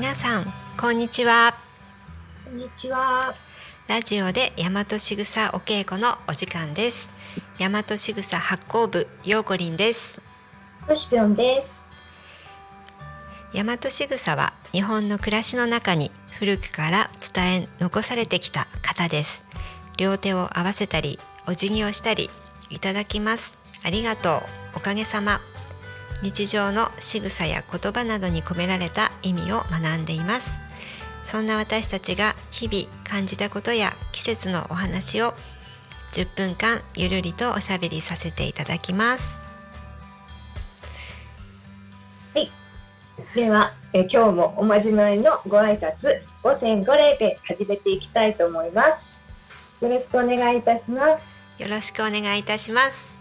皆さんこんにちは。こんにちは。ラジオで大和しぐさお稽古のお時間です。大和しぐさ発行部ようこりんです。としぴょんです。大和しぐさは日本の暮らしの中に古くから伝え残されてきた型です。両手を合わせたりお辞儀をしたりいただきます。ありがとう。おかげさま日常の仕草や言葉などに込められた意味を学んでいますそんな私たちが日々感じたことや季節のお話を10分間ゆるりとおしゃべりさせていただきますでは、え今日もおまじないのご挨拶、五千五礼で始めていきたいと思います。よろしくお願いいたします。よろしくお願いいたします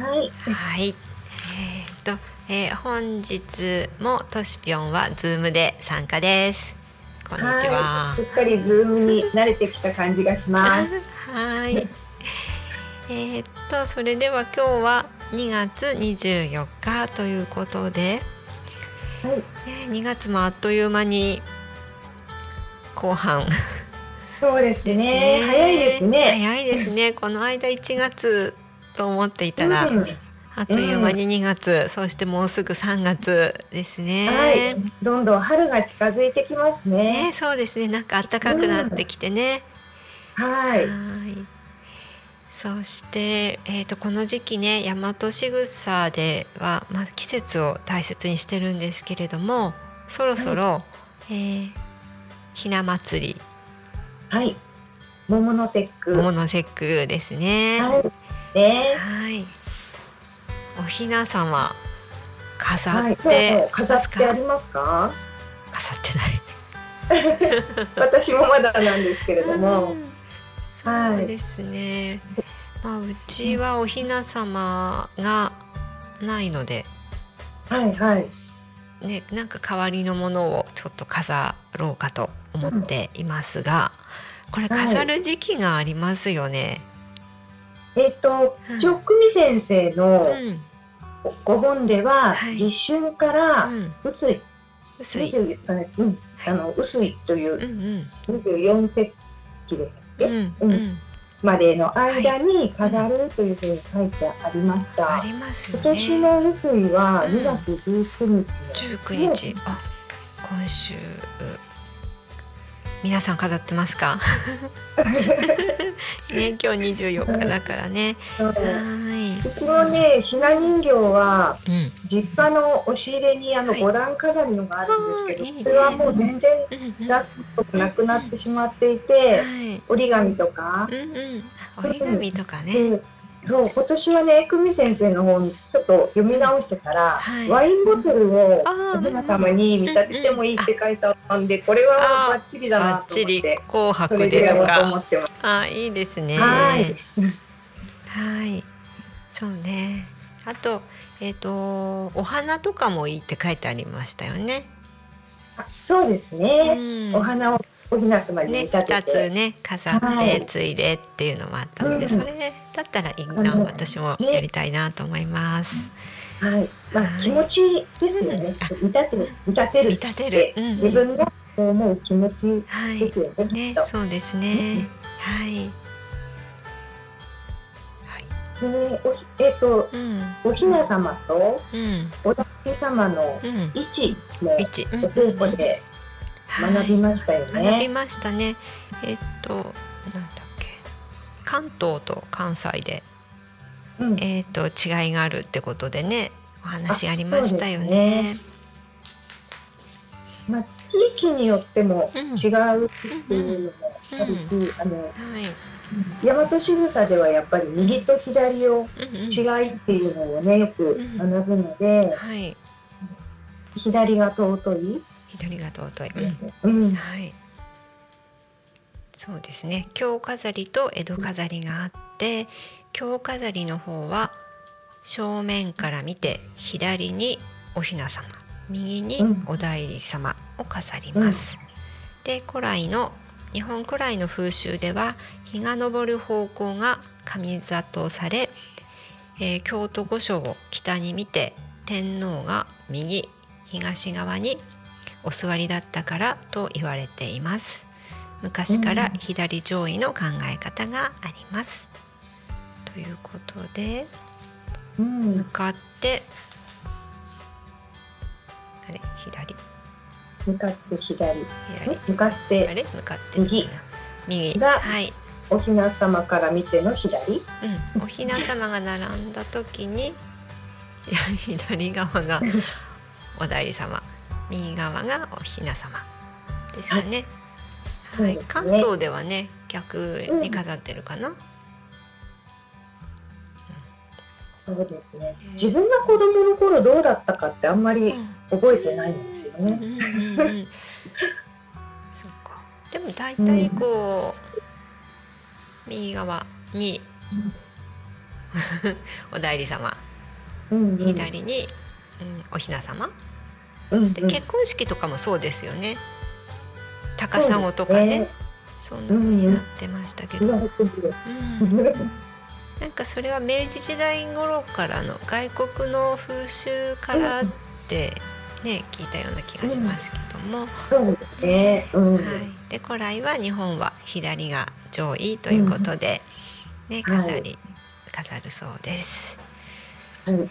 はい。はい。えーっと、えー本日もとしぴょんはズームで参加です。こんにちははい。す。っかりズームに慣れてきた感じがします。はい。えーっとそれでは今日は2月24日ということで、はい。えー2月もあっという間に後半そうですですね。早いですね。早いですね。この間1月と思っていたら、うんあっという間に2月、そしてもうすぐ3月ですね。はい。どんどん春が近づいてきますね、ね。そうですね。なんか暖かくなってきてね。はい。はいそして、えー、とこの時期ね大和しぐさでは、まあ、季節を大切にしてるんですけれどもそろそろ、えーひな祭りはい。桃の節句。桃の節句ですね。はい。ね。はい。おひな様飾はい。って、そう飾ってありますか？飾ってない。私もまだなんですけれども。そうですね。まあうちはおひな様がないので、はいはい。ねなんか代わりのものをちょっと飾ろうかと思っていますが、これ飾る時期がありますよね。えっ、とうん、ちょくみ先生うのん、ご本では、はい。立春からうん、薄い、薄い。20ですかね、うん、あの薄いといううんうん。24節気ですっけ、うん。までの間に飾るというふうに書いてありました。ありますよ今ね。年の薄いはうん2月19日19日、あ今週皆さん飾ってますか？ね今日24日だからね。の、はうちのねひな人形はうん。実家の押し入れにあのはい。五段飾りのがあるんですけど、あーいそれはもう全然うんうん出すことなくなってしまっていて、はい。折り紙とか、うんうん。折り紙とかね。でそう今年はね久美先生の方にちょっと読み直してから、はい。ワインボトルをおひな様に見立ててもいいって書いてあったんで、これはバッチリだなと思って紅そ白でとか。あいいですね。はい、はい。そうね。あとえっ、とお花とかもいいって書いてありましたよね。あそうですね、うん。お花をおひな様に見ね、立て2つて、ね飾って、はいついでっていうのもあったので、うんそれだったらいいな、うん私もやりたいなと思います。はい、まあ気持ちですよね。見立てる見立てる見立てる、うん自分が思う気持ちはいですよね。きねっとそうですね。はい。はい。でおひえっ、とうんおひな様とうんおだて様のうん。位置も一うんお稽古で学びましたよはい学びね。ましたね。えっとなんだっけ関東と関西でうんえっと違いがあるってことでねお話ありましたよあそうね。まあ、域によってもうん違うっていうのもあるし、あのはい。大和仕草ではやっぱり右と左をうんうん違いっていうのをねよく学ぶので、はい。左が尊い、左が尊い。うんはい。そうですね。京飾りと江戸飾りがあって、京飾りの方は正面から見て左にお雛様、右にうんお内裏様を飾ります。で、古来の日本古来の風習では日が昇る方向が上里され、えー京都御所を北に見て天皇が右東側にお座りだったからと言われています。昔から左上位の考え方があります、ということでうん。向かってあれ左。向かって左、左。向かっあてれ？向かって右。右。がはい、お雛様から見ての左、うん、お雛様が並んだ時に 左側が お代理様右側がお雛様ですかね。はい、関東ではね逆に飾ってるかな。そうですねうん自分が子供の頃どうだったかってあんまりうん覚えてないんですよね。うんうんうん そうか。でも大体こう、右側に お代理様、うんうん左に、うん、お雛様。うんうん。で結婚式とかもそうですよね。高砂とかね、そんな風になってましたけど。うん。なんかそれは明治時代頃からの外国の風習からってね聞いたような気がしますけども。はい、で古来は日本は左が上位ということで、ねはい。飾り、飾るそうです。はい。はい。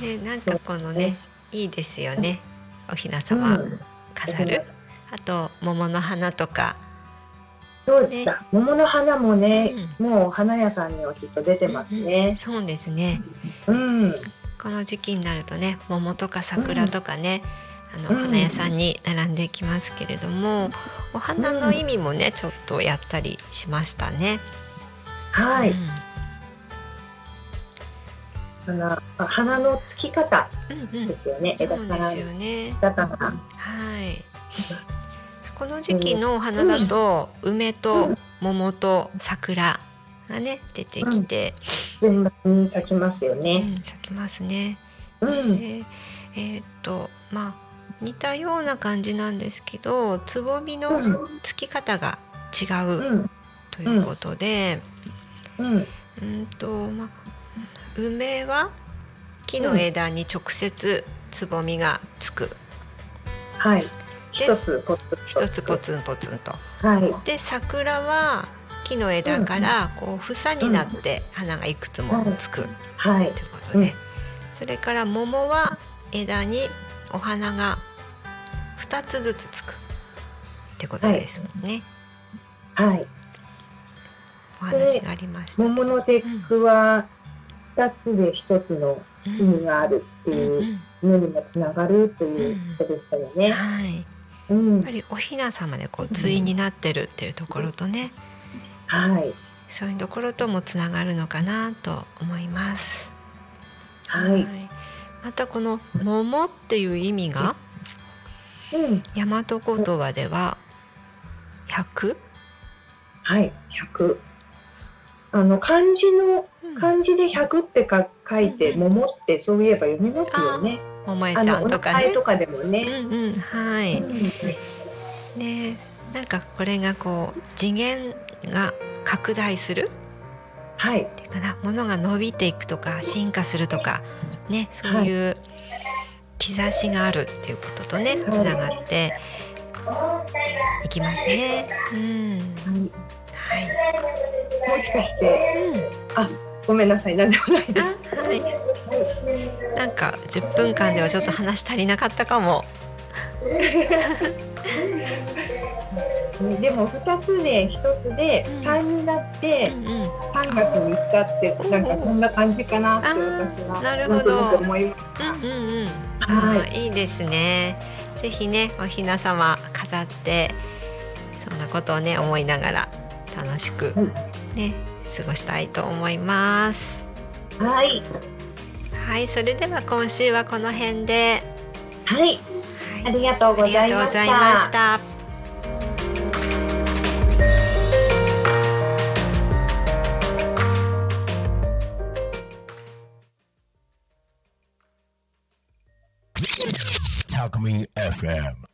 ね、なんかこのねいいですよね。お雛様うん。飾る、あと桃の花とか。そうでした。桃の花もね、もう花屋さんにはきっと出てますね。そうですね。うん。この時期になるとね桃とか桜とかね、あのうん。花屋さんに並んできますけれども、お花の意味もねちょっとやったりしましたね。はい。う花花のつき方んうんうんですよね。そ枝からうですよね。枝が。はい。この時期のお花だと梅と桃と桜がね出てきて、順番に咲きますようんね。咲きますね。うん。でえーっとまあ似たような感じなんですけどつぼみのつき方が違う。うんということで、うん。うんとまあ梅は木の枝に直接つぼみがつくはい。一つポツ。一つポツンポツンと。はい。で桜は木の枝からこう房になって花がいくつもつくはい。ということで、それから桃は枝にお花が2つずつつくってことですね。はい。お話がありました。桃の節句は二つで一つのうん意味があるっていうのにもつながるということでしたよね。はい、やうんっぱ。りお雛様でこう対になってるっていうところとね、はい。そういうところともつながるのかなと思います。はい。またこの桃っていう意味がうん。大和言葉では100、はい。百。あの漢字のうん漢字で百ってか書いて桃ってそういえば読みますよね。桃江ちゃんとかねと。かでもうね。んうんはい。うんねなんかこれがこう次元が拡大する？はい。っていうかなものが伸びていくとか進化するとかねそういう兆しがあるっていうこととねつはいながっていきますね。うんはい。もしかしてうんごめんなさい。なんでもないです。あはい。なんか10分間ではちょっと話足りなかったかも。ね でも2つで1つでうん3になってうんうん3月3日ってなんかそんな感じかなって私はなるほど。うんうんうん、はいいいですね。ぜひねおひな様飾ってそんなことをね思いながら楽しくね過ごしたいと思います。はい、はい、それでは今週はこの辺で、はい、あはい、りがとうごありがとうございました。た。Talk Me FM.